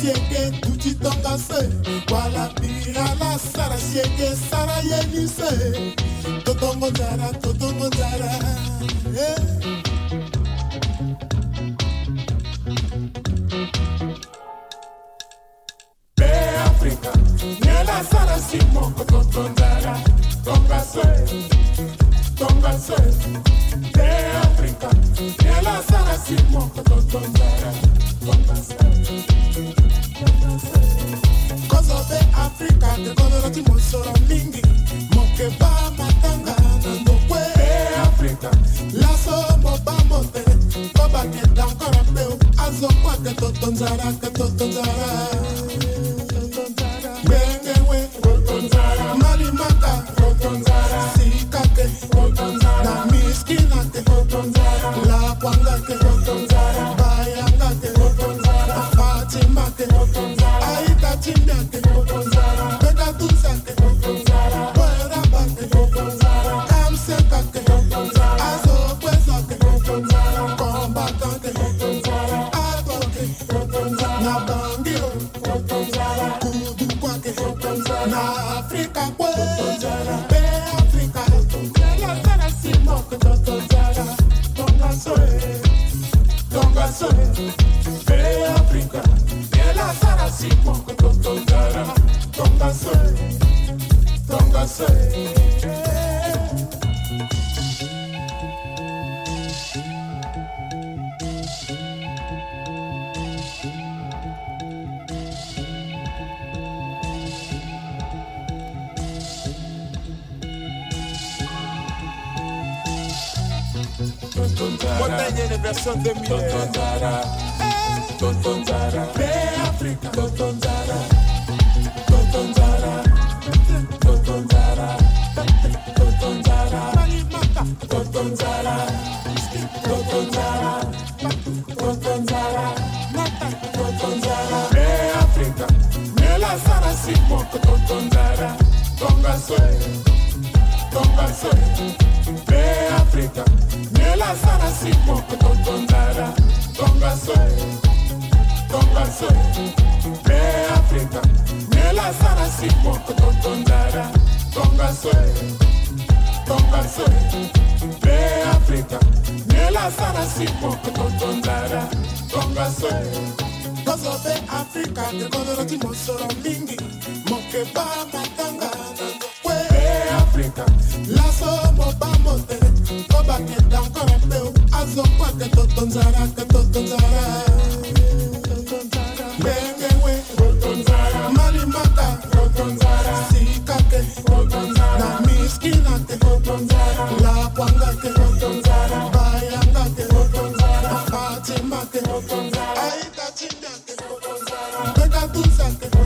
shege Gucci se Wala la sara Sara se jara, jara. tonga sana simo kototondara tonga soe tonga soe mpe afrika nela sana simo kototondara tonga soe tozope afrika ndekozolaki mosolo mingi mokeba matanga mpe afrika laso mobambo te kobaketa nkora mpe azokwake totonzara ke totonzara Pega tus antes.